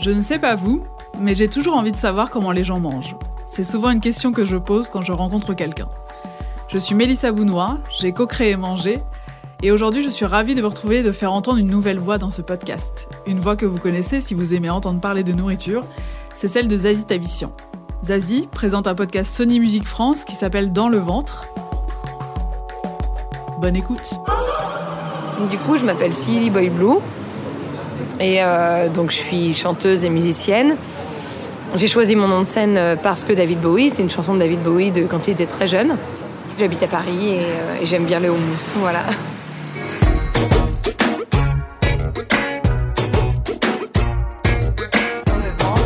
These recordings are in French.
Je ne sais pas vous, mais j'ai toujours envie de savoir comment les gens mangent. C'est souvent une question que je pose quand je rencontre quelqu'un. Je suis Mélissa Bounois, j'ai co-créé Manger, et aujourd'hui je suis ravie de vous retrouver et de faire entendre une nouvelle voix dans ce podcast. Une voix que vous connaissez si vous aimez entendre parler de nourriture, c'est celle de Zazie Tabissian. Zazie présente un podcast Sony Music France qui s'appelle Dans le ventre. Bonne écoute. Du coup, je m'appelle Silly Boy Blue. Et euh, donc, je suis chanteuse et musicienne. J'ai choisi mon nom de scène euh, parce que David Bowie, c'est une chanson de David Bowie de quand il était très jeune. J'habite à Paris et, euh, et j'aime bien le houmous. Voilà. Dans le ventre,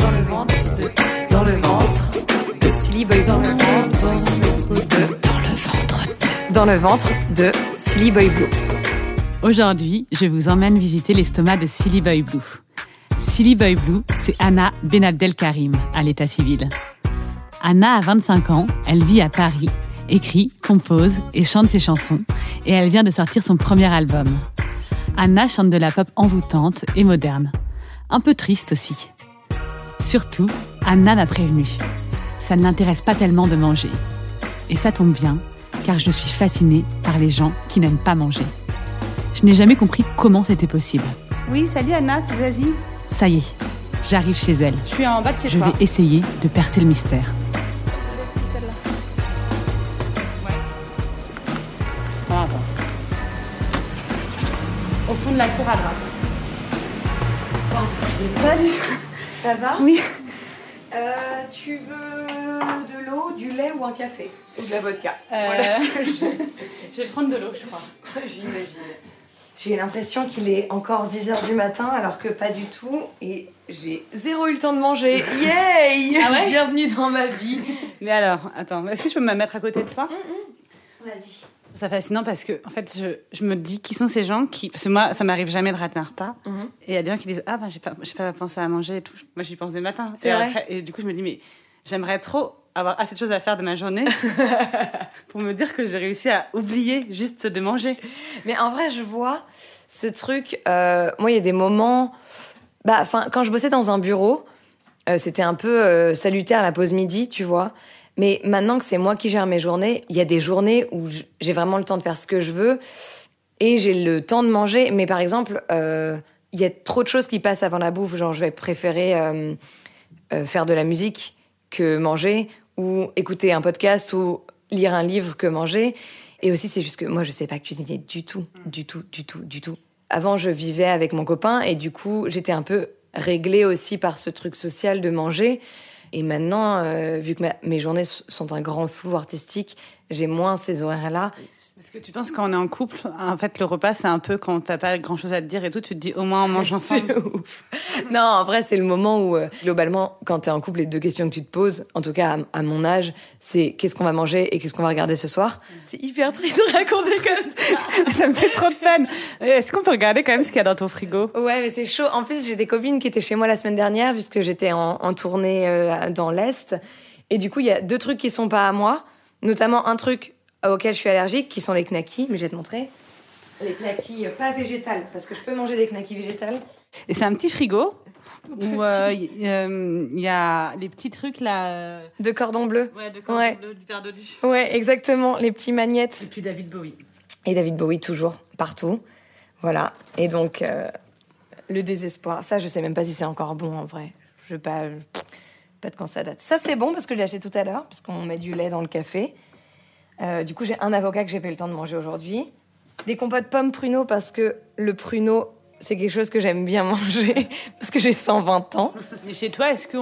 dans le ventre de, dans le ventre de Silly Boy Blue. Dans le ventre de, dans le ventre de Silly Boy Blue. Aujourd'hui, je vous emmène visiter l'estomac de Silly Boy Blue. Silly Boy Blue, c'est Anna Benabdelkarim à l'état civil. Anna a 25 ans, elle vit à Paris, écrit, compose et chante ses chansons, et elle vient de sortir son premier album. Anna chante de la pop envoûtante et moderne. Un peu triste aussi. Surtout, Anna m'a prévenu. Ça ne l'intéresse pas tellement de manger. Et ça tombe bien, car je suis fascinée par les gens qui n'aiment pas manger. Je n'ai jamais compris comment c'était possible. Oui, salut Anna, c'est Zazie. Ça y est, j'arrive chez elle. Je suis en bas de chez Je toi. vais essayer de percer le mystère. Ah, attends. Au fond de la cour à droite. Salut. Ça va Oui. Euh, tu veux du lait ou un café Ou de la vodka Euh, Voilà ce que je- Je vais prendre de l'eau, je crois. J'imagine. J'ai l'impression qu'il est encore 10h du matin alors que pas du tout et j'ai zéro eu le temps de manger. Yay Ah ouais Bienvenue dans ma vie. Mais alors, attends, est-ce que je peux me mettre à côté de toi Vas-y. C'est fascinant parce que, en fait, je, je me dis qui sont ces gens qui. Parce que moi, ça m'arrive jamais de rater un repas. Mhm. Et il y a des gens qui disent Ah, ben, j'ai pas, pas pensé à manger et tout. Moi, j'y pense dès le matin. C'est vrai après- et du coup, je me dis Mais j'aimerais trop avoir assez de choses à faire de ma journée pour me dire que j'ai réussi à oublier juste de manger. Mais en vrai, je vois ce truc. euh, moi, il y a des moments. Bah, enfin, quand je bossais dans un bureau, euh, c'était un peu euh, salutaire la pause midi, tu vois. Mais maintenant que c'est moi qui gère mes journées, il y a des journées où j'ai vraiment le temps de faire ce que je veux et j'ai le temps de manger. Mais par exemple, il y a trop de choses qui passent avant la bouffe. Genre, je vais préférer faire de la musique que manger ou écouter un podcast ou lire un livre que manger. Et aussi, c'est juste que moi, je sais pas cuisiner du tout, du tout, du tout, du tout. Avant, je vivais avec mon copain et du coup, j'étais un peu réglée aussi par ce truc social de manger. Et maintenant, euh, vu que ma- mes journées sont un grand flou artistique, j'ai moins ces horaires-là. Est-ce que tu penses quand on est en couple, en fait, le repas, c'est un peu quand t'as pas grand chose à te dire et tout, tu te dis au moins on mange ensemble. C'est ouf. Non, en vrai, c'est le moment où, euh, globalement, quand t'es en couple, les deux questions que tu te poses, en tout cas à, à mon âge, c'est qu'est-ce qu'on va manger et qu'est-ce qu'on va regarder ce soir? C'est hyper triste de raconter comme ça. ça me fait trop de peine. Est-ce qu'on peut regarder quand même ce qu'il y a dans ton frigo? Ouais, mais c'est chaud. En plus, j'ai des copines qui étaient chez moi la semaine dernière, puisque j'étais en, en tournée euh, dans l'Est. Et du coup, il y a deux trucs qui sont pas à moi, notamment un truc auquel je suis allergique, qui sont les knackis, mais je vais te montrer. Les knackis euh, pas végétales, parce que je peux manger des knackis végétales. Et c'est un petit frigo où euh, il euh, il y a les petits trucs là. euh, De cordon bleu. Ouais, de Ouais. bleu, du père Dodu. Ouais, exactement, les petits magnettes. Et puis David Bowie. Et David Bowie toujours, partout. Voilà. Et donc, euh, le désespoir. Ça, je sais même pas si c'est encore bon en vrai. Je sais pas, de quand ça date. Ça, c'est bon parce que je l'ai acheté tout à l'heure, parce qu'on met du lait dans le café. Euh, du coup, j'ai un avocat que j'ai pas eu le temps de manger aujourd'hui. Des compotes pommes pruneaux parce que le pruneau, c'est quelque chose que j'aime bien manger parce que j'ai 120 ans. Mais chez toi, est-ce que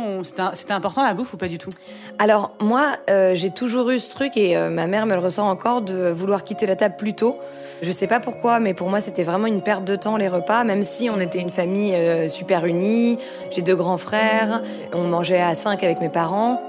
c'était important la bouffe ou pas du tout? Alors moi, euh, j'ai toujours eu ce truc et euh, ma mère me le ressent encore de vouloir quitter la table plus tôt. Je sais pas pourquoi, mais pour moi c'était vraiment une perte de temps les repas, même si on était une famille euh, super unie. J'ai deux grands frères, on mangeait à cinq avec mes parents.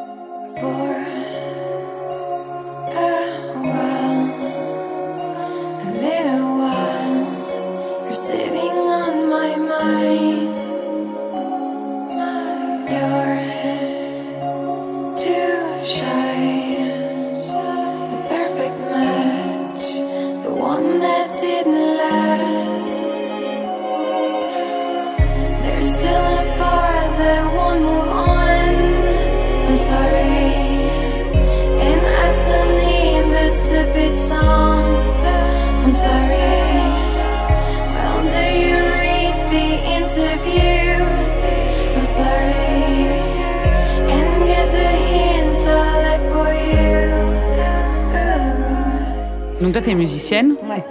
Donc toi, t'es musicienne. Ouais.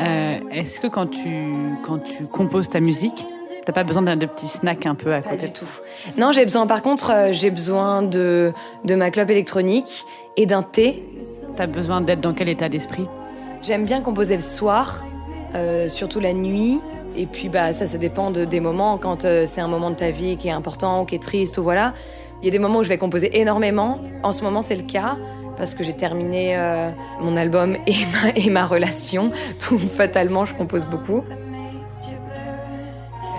Euh, est-ce que quand tu quand tu composes ta musique, t'as pas besoin d'un de petits snacks un peu à Pas côté du tout. Non, j'ai besoin. Par contre, euh, j'ai besoin de de ma clope électronique et d'un thé. T'as besoin d'être dans quel état d'esprit? J'aime bien composer le soir, euh, surtout la nuit. Et puis bah ça, ça dépend de, des moments. Quand euh, c'est un moment de ta vie qui est important ou qui est triste ou voilà, il y a des moments où je vais composer énormément. En ce moment, c'est le cas parce que j'ai terminé mon album et ma, et ma relation. Donc fatalement, je compose beaucoup.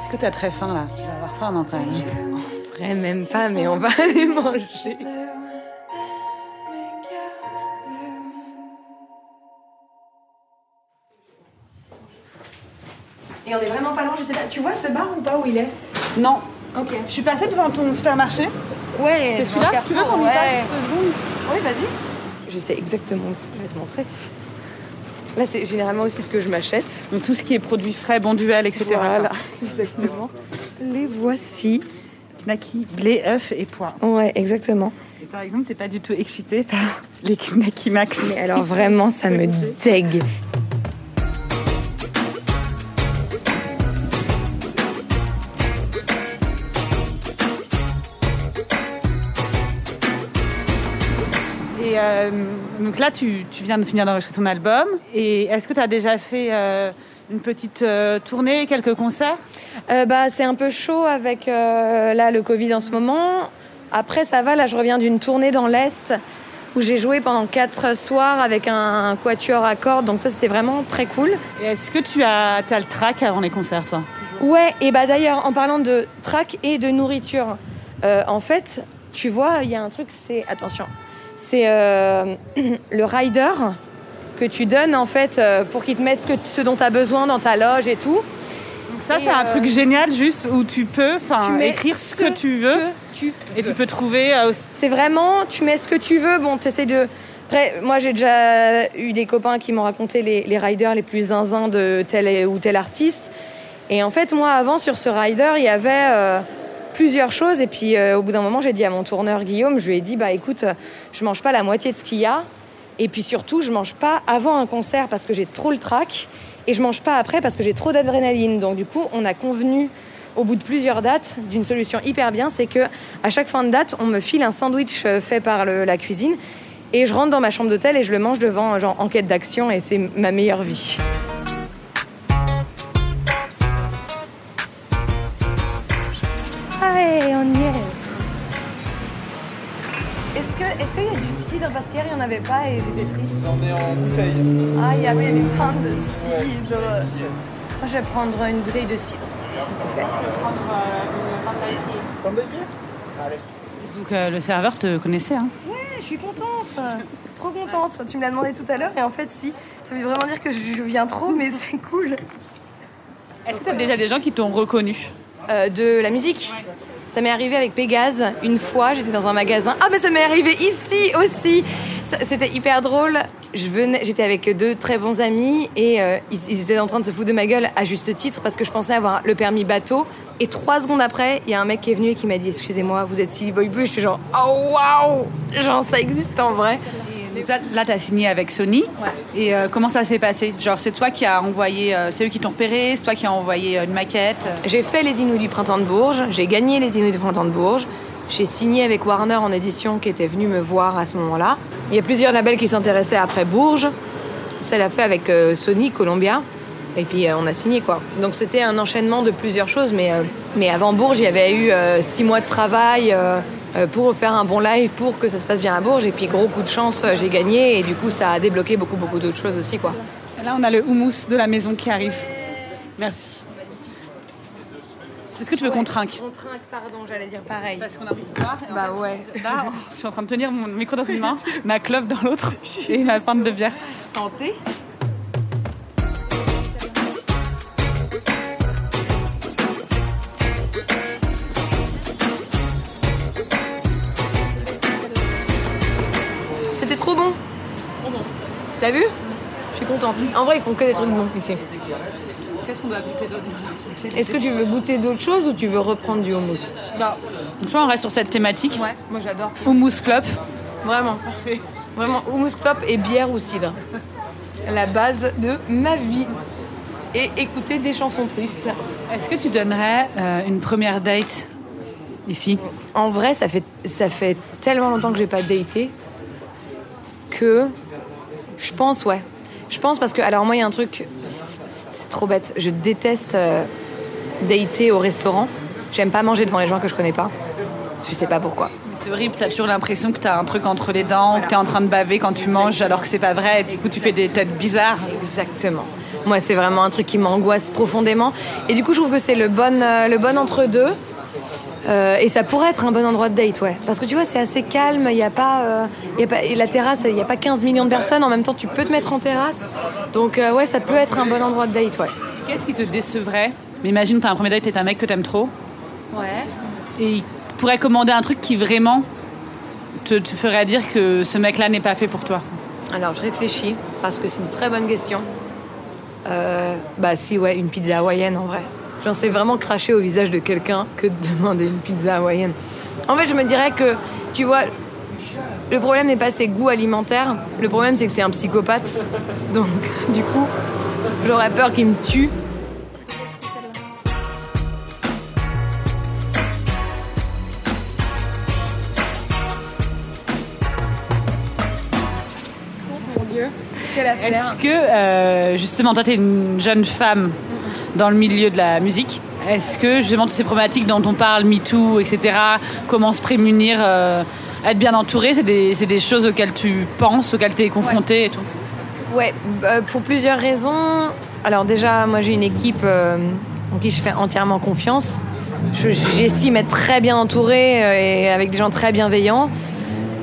Est-ce que t'as très faim là? Tu vas avoir faim non quand même. Vrai, même pas, mais on va aller manger. Et on est vraiment pas loin, je sais pas. Tu vois ce bar ou pas où il est? Non. Ok. Je suis passée devant ton supermarché. Ouais, C'est celui-là? Tu veux qu'on y ouais. passe? Deux secondes Oui, vas-y. Je sais exactement où c'est, je vais te montrer. Là, c'est généralement aussi ce que je m'achète. Donc tout ce qui est produits frais, bon duel, etc. Voilà, exactement. Les voici. Knacky, blé, œufs et pois. Ouais, exactement. Et par exemple, t'es pas du tout excitée par les Knacky Max. Mais alors vraiment, ça me dégue. Et euh, donc là, tu, tu viens de finir d'enregistrer ton album. Et est-ce que tu as déjà fait euh, une petite euh, tournée, quelques concerts? Euh, bah, c'est un peu chaud avec là le Covid en ce moment. Après, ça va. Là, je reviens d'une tournée dans l'est où j'ai joué pendant quatre soirs avec un, quatuor à cordes. Donc ça, c'était vraiment très cool. Et est-ce que tu as, as le track avant les concerts, toi? Ouais. Et bah d'ailleurs, en parlant de track et de nourriture, en fait, tu vois, il y a un truc. C'est attention. C'est euh, le rider que tu donnes en fait euh, pour qu'il te mette ce, que, ce dont tu as besoin dans ta loge et tout. Donc ça, c'est un euh, truc génial, juste où tu peux tu écrire ce que tu veux. que tu Et tu peux trouver euh, aussi- C'est vraiment, tu mets ce que tu veux. Bon, t'essaies de. Après, moi, j'ai déjà eu des copains qui m'ont raconté les, les riders les plus zinzins de tel ou tel artiste. Et en fait, moi, avant, sur ce rider, il y avait euh, plusieurs choses. Et puis, euh, au bout d'un moment, j'ai dit à mon tourneur Guillaume, je lui ai dit, bah écoute, euh, je mange pas la moitié de ce qu'il y a. Et puis surtout, je mange pas avant un concert parce que j'ai trop le trac. Et je mange pas après parce que j'ai trop d'adrénaline. Donc, du coup, on a convenu au bout de plusieurs dates d'une solution hyper bien, c'est que à chaque fin de date, on me file un sandwich euh, fait par la cuisine et je rentre dans ma chambre d'hôtel et je le mange devant genre enquête d'action et c'est ma meilleure vie. Du cidre parce qu'hier il n'y en avait pas et j'étais triste. On est en bouteille. Ah, il y avait des pains de cidre. Moi, je vais prendre une bouteille de cidre, s'il te plaît. Pomme de pied Allez. Donc euh, le serveur te connaissait. Hein. Je suis contente. Trop contente. Tu me l'as demandé tout à l'heure et en fait, si. Ça veut vraiment dire que je viens trop, mais c'est cool. Est-ce que tu as déjà des gens qui t'ont reconnu? Euh, de la musique? Ça m'est arrivé avec Pégase une fois, j'étais dans un magasin. Ah mais ça m'est arrivé ici aussi. C'était hyper drôle. J'étais avec deux très bons amis et euh, ils, ils étaient en train de se foutre de ma gueule à juste titre parce que je pensais avoir le permis bateau. Et trois secondes après, il y a un mec qui est venu et qui m'a dit excusez-moi, vous êtes Silly Boy Blue. Je suis genre oh waouh, genre ça existe en vrai. Là, tu as signé avec Sony. Et euh, comment ça s'est passé? Genre, c'est toi qui as envoyé, euh, c'est eux qui t'ont repéré, c'est toi qui as envoyé euh, une maquette. J'ai fait les Inouïs du Printemps de Bourges, j'ai gagné les Inouïs du Printemps de Bourges, j'ai signé avec Warner en édition qui était venu me voir à ce moment-là. Il y a plusieurs labels qui s'intéressaient après Bourges. Ça l'a fait avec Sony, Columbia. Et puis on a signé quoi. Donc c'était un enchaînement de plusieurs choses. Mais, mais avant Bourges, il y avait eu six mois de travail pour faire un bon live, pour que ça se passe bien à Bourges. Et puis gros coup de chance, euh, j'ai gagné. Et du coup, ça a débloqué beaucoup, beaucoup d'autres choses aussi quoi. Là, on a le houmous de la maison qui arrive. Merci. Est-ce que tu veux qu'on trinque On trinque, pardon, j'allais dire pareil. Parce qu'on a en Bah fait, ouais. Là, je suis en train de tenir mon micro dans une main, ma clope dans l'autre et ma pinte de bière. Santé. T'as vu Je suis contente. En vrai, ils font que des trucs bons ici. Qu'est-ce qu'on doit goûter d'autre Est-ce que tu veux goûter d'autres choses ou tu veux reprendre du houmous Soit on reste sur cette thématique. Ouais, moi j'adore. Houmous club. Vraiment. Vraiment, houmous clope et bière ou cidre. La base de ma vie. Et écouter des chansons tristes. Est-ce que tu donnerais euh, une première date ici? En vrai, ça fait, ça fait tellement longtemps que j'ai pas daté que je pense, ouais. Je pense parce que, alors moi, il y a un truc, c'est trop bête. Je déteste euh, dater au restaurant. J'aime pas manger devant les gens que je connais pas. Je sais pas pourquoi. Mais C'est horrible, t'as toujours l'impression que t'as un truc entre les dents, que t'es en train de baver quand tu manges alors que c'est pas vrai, et du coup tu fais des têtes bizarres. Exactement. Moi, c'est vraiment un truc qui m'angoisse profondément. Et du coup, je trouve que c'est le bon, euh, le bon entre-deux. Euh, et ça pourrait être un bon endroit de date, ouais. Parce que tu vois, c'est assez calme. Il y a pas, euh, y a pas et la terrasse, il n'y a pas 15 millions de personnes. En même temps, tu peux te mettre en terrasse. Donc, euh, ouais, ça peut être un bon endroit de date, ouais. Qu'est-ce qui te décevrait? Mais imagine t'as un premier date et t'as un mec que t'aimes trop, Ouais. et il pourrait commander un truc qui vraiment te, te ferait dire que ce mec-là n'est pas fait pour toi. Alors, je réfléchis parce que c'est une très bonne question. Euh, bah, si, ouais, une pizza hawaïenne en vrai. J'en sais vraiment cracher au visage de quelqu'un que de demander une pizza hawaïenne. En fait, je me dirais que, tu vois, le problème n'est pas ses goûts alimentaires, le problème c'est que c'est un psychopathe. Donc, du coup, j'aurais peur qu'il me tue. Mon Dieu, quelle affaire. Est-ce que, euh, justement, toi, tu es une jeune femme dans le milieu de la musique Est-ce que, justement, toutes ces problématiques dont on parle, MeToo, etc., comment se prémunir, euh, être bien entouré, c'est des, des choses auxquelles tu penses, auxquelles tu es confronté et tout Ouais, euh, pour plusieurs raisons. Alors déjà, moi j'ai une équipe euh, en qui je fais entièrement confiance. Je- J'estime être très bien entourée et avec des gens très bienveillants.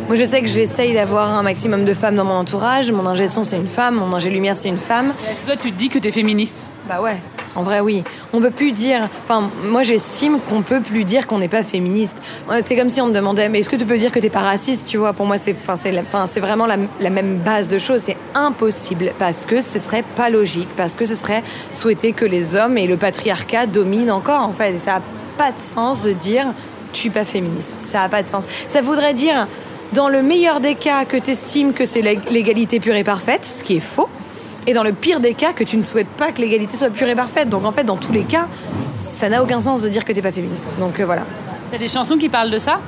Moi je sais que j'essaye d'avoir un maximum de femmes dans mon entourage. Mon ingé son c'est une femme, mon ingé lumière c'est une femme. Est-ce que toi, tu te dis que tu es féministe? Bah ouais, en vrai oui. On peut plus dire. Enfin, moi j'estime qu'on peut plus dire qu'on n'est pas féministe. C'est comme si on me demandait, mais est-ce que tu peux dire que t'es pas raciste Tu vois, pour moi c'est, enfin c'est, enfin, c'est vraiment la, même base de choses. C'est impossible parce que ce serait pas logique, parce que ce serait souhaiter que les hommes et le patriarcat dominent encore. En fait, Et ça a pas de sens de dire je suis pas féministe. Ça a pas de sens. Ça voudrait dire dans le meilleur des cas que tu estimes que c'est l'ég- l'égalité pure et parfaite, ce qui est faux. Et dans le pire des cas, que tu ne souhaites pas que l'égalité soit pure et parfaite. Donc en fait, dans tous les cas, ça n'a aucun sens de dire que t'es pas féministe. Donc euh, voilà. T'as des chansons qui parlent de ça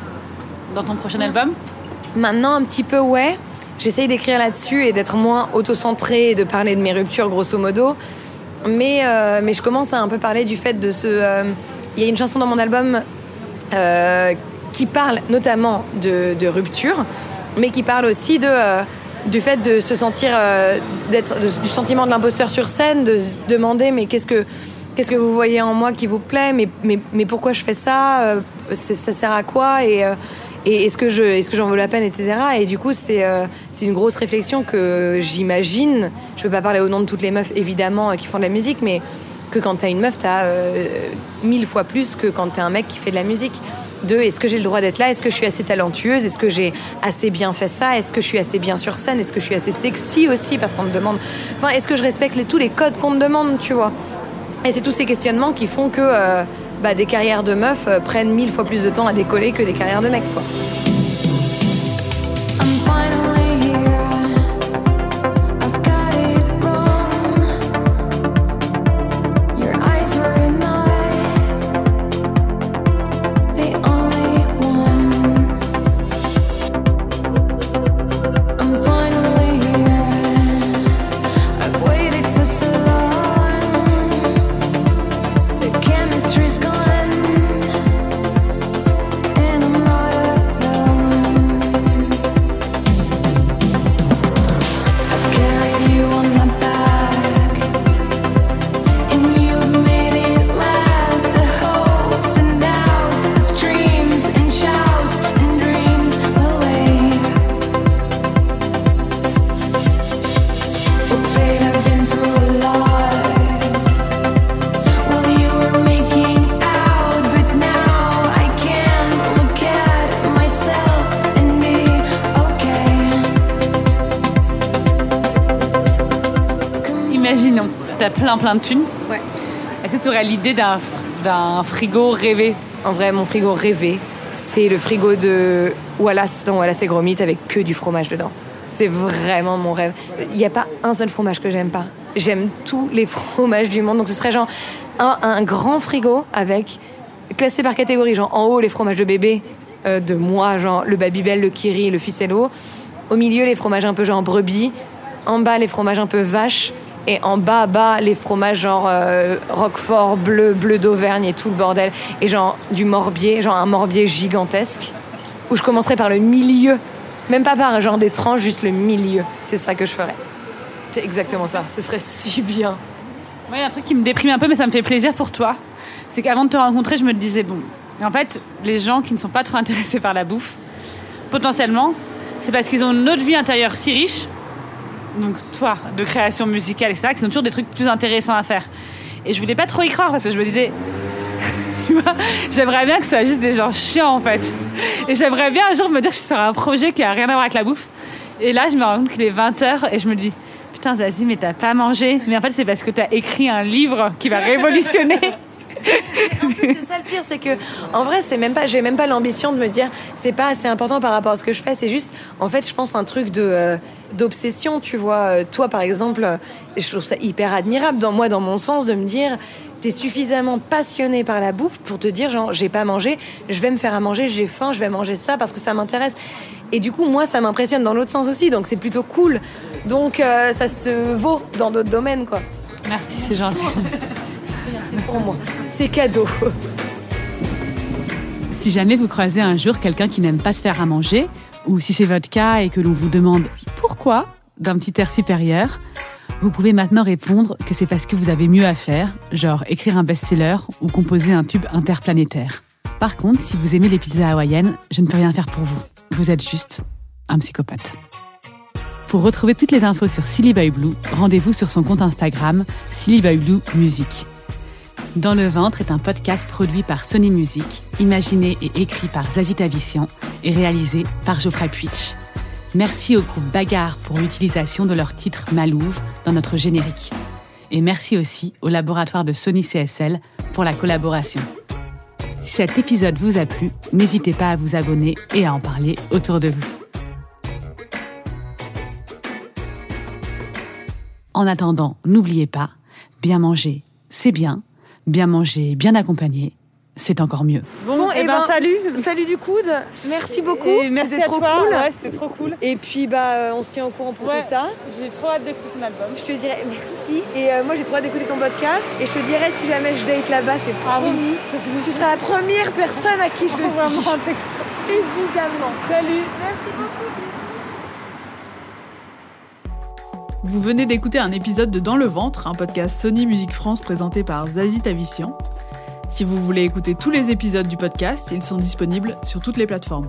dans ton prochain album? Maintenant, un petit peu, ouais. J'essaye d'écrire là-dessus et d'être moins auto-centrée et de parler de mes ruptures, grosso modo. Mais, euh, mais je commence à un peu parler du fait de ce. euh, Il y a une chanson dans mon album qui parle notamment de, de rupture, mais qui parle aussi de, du fait de se sentir. euh, d'être, du sentiment de l'imposteur sur scène, de se demander mais qu'est-ce que. Qu'est-ce que vous voyez en moi qui vous plaît? Mais, mais, mais pourquoi je fais ça? Euh, Ça sert à quoi? Et, euh, et est-ce que je, est-ce que j'en vaut la peine, etc. Et du coup, c'est euh, c'est une grosse réflexion que j'imagine. Je veux pas parler au nom de toutes les meufs, évidemment, euh, qui font de la musique, mais que quand t'as une meuf, t'as euh, mille fois plus que quand t'es un mec qui fait de la musique. De est-ce que j'ai le droit d'être là? Est-ce que je suis assez talentueuse? Est-ce que j'ai assez bien fait ça? Est-ce que je suis assez bien sur scène? Est-ce que je suis assez sexy aussi? Parce qu'on me demande. Enfin, est-ce que je respecte tous les codes qu'on me demande, tu vois? Et c'est tous ces questionnements qui font que euh, bah, des carrières de meufs euh, prennent mille fois plus de temps à décoller que des carrières de mecs. As plein plein de thunes. Ouais. Est-ce que tu aurais l'idée d'un d'un frigo rêvé? En vrai, mon frigo rêvé, c'est le frigo de Wallace dans Wallace et Gromit avec que du fromage dedans. C'est vraiment mon rêve. Il n'y a pas un seul fromage que j'aime pas. J'aime tous les fromages du monde. Donc ce serait genre un, un grand frigo avec classé par catégorie. Genre en haut les fromages de bébé euh, de moi, genre le Babybel, le Kiri, le Ficello. Au milieu les fromages un peu genre brebis. En bas les fromages un peu vache. Et en bas, bas, les fromages genre euh, Roquefort, bleu, bleu d'Auvergne et tout le bordel. Et genre du morbier, genre un morbier gigantesque. Où je commencerai par le milieu. Même pas par genre des tranches, juste le milieu. C'est ça que je ferais. C'est exactement ça. Ce serait si bien. A un truc qui me déprime un peu, mais ça me fait plaisir pour toi. C'est qu'avant de te rencontrer, je me disais, bon, en fait, les gens qui ne sont pas trop intéressés par la bouffe, potentiellement, c'est parce qu'ils ont une autre vie intérieure si riche, donc toi, de création musicale, etc., qu'ils ont toujours des trucs plus intéressants à faire. Et je voulais pas trop y croire parce que je me disais, j'aimerais bien que ce soit juste des gens chiants en fait. Et j'aimerais bien un jour me dire que je suis sur un projet qui a rien à voir avec la bouffe. Et là, je me rends compte qu'il est 20h et je me dis, putain Zazie, mais t'as pas mangé. Mais en fait, c'est parce que t'as écrit un livre qui va révolutionner. C'est ça le pire, c'est que en vrai, c'est même pas, j'ai même pas l'ambition de me dire c'est pas assez important par rapport à ce que je fais. C'est juste, en fait, je pense un truc de euh, d'obsession, tu vois. Euh, Toi, par exemple, euh, je trouve ça hyper admirable dans moi, dans mon sens, de me dire t'es suffisamment passionné par la bouffe pour te dire genre j'ai pas mangé, je vais me faire à manger, j'ai faim, je vais manger ça parce que ça m'intéresse. Et du coup, moi, ça m'impressionne dans l'autre sens aussi, donc c'est plutôt cool. Donc euh, ça se vaut dans d'autres domaines, quoi. Merci, c'est gentil. C'est pour moi. C'est cadeau. Si jamais vous croisez un jour quelqu'un qui n'aime pas se faire à manger, ou si c'est votre cas et que l'on vous demande pourquoi d'un petit air supérieur, vous pouvez maintenant répondre que c'est parce que vous avez mieux à faire, genre écrire un best-seller ou composer un tube interplanétaire. Par contre, si vous aimez les pizzas hawaïennes, je ne peux rien faire pour vous. Vous êtes juste un psychopathe. Pour retrouver toutes les infos sur Silly Boy Blue, rendez-vous sur son compte Instagram Silly Boy Blue Music. Dans le ventre est un podcast produit par Sony Music, imaginé et écrit par Zazie Tavissian et réalisé par Geoffrey Puitch. Merci au groupe Bagarre pour l'utilisation de leur titre Malouve dans notre générique. Et merci aussi au laboratoire de Sony CSL pour la collaboration. Si cet épisode vous a plu, n'hésitez pas à vous abonner et à en parler autour de vous. En attendant, n'oubliez pas, bien manger, c'est bien. Bien manger, bien accompagné, c'est encore mieux. Bon, eh et ben, ben, salut. Salut du coude. Merci beaucoup. Et merci C'était à trop toi. cool. Ouais, c'était trop cool. Et puis bah euh, on se tient au courant pour Ouais. tout ça. J'ai trop hâte d'écouter ton album. Je te dirai merci. Et euh, moi j'ai trop hâte d'écouter ton podcast. Et je te dirai si jamais je date là-bas, c'est promis. Tu seras la première personne à qui je le dis. Évidemment. Salut. Merci beaucoup. bisous. Vous venez d'écouter un épisode de Dans le ventre, un podcast Sony Musique France présenté par Zazie Tavissian. Si vous voulez écouter tous les épisodes du podcast, ils sont disponibles sur toutes les plateformes.